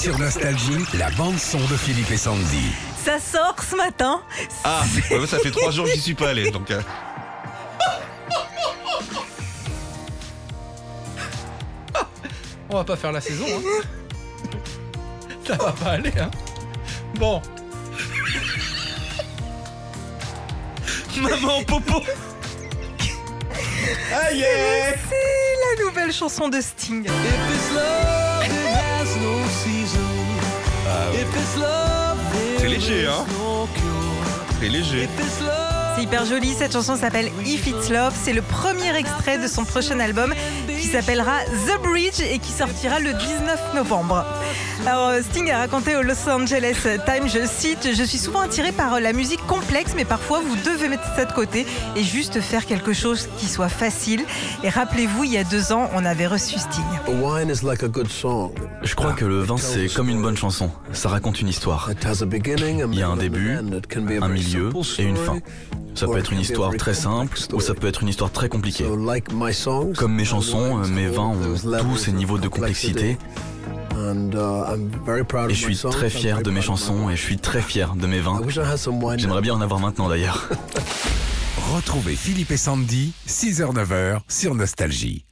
Sur Nostalgie, la bande-son de Philippe et Sandy. Ça sort ce matin. Ah, ouais, ça fait trois jours que j'y suis pas allé, donc. euh, On va pas faire la saison, hein. Ça va pas aller, hein. Bon. Maman Popo Aïe C'est la nouvelle chanson de Sting. C'est léger, hein C'est léger. C'est hyper joli. Cette chanson s'appelle If It's Love. C'est le premier extrait de son prochain album qui s'appellera The Bridge et qui sortira le 19 novembre. Alors, euh, Sting a raconté au Los Angeles Times, je cite, Je suis souvent attiré par la musique complexe, mais parfois vous devez mettre ça de côté et juste faire quelque chose qui soit facile. Et rappelez-vous, il y a deux ans, on avait reçu Sting. Wine is like a good song. Je crois que le vin, c'est comme une bonne chanson. Ça raconte une histoire. It has a beginning, a Il y a un début, and an end. It can be a un milieu et une fin. Ça peut être une histoire très simple ou ça peut être une histoire très compliquée. So like my songs, Comme mes my chansons, wines mes have vins ont levels tous ces niveaux de complexité. Uh, I'm very proud Et of je my suis songs, très I'm fier very de mes proud of my chansons et je suis très fier de mes vins. I wish I had some wine J'aimerais bien en avoir maintenant d'ailleurs. Retrouvez Philippe et Sandy, 6h-9h sur Nostalgie.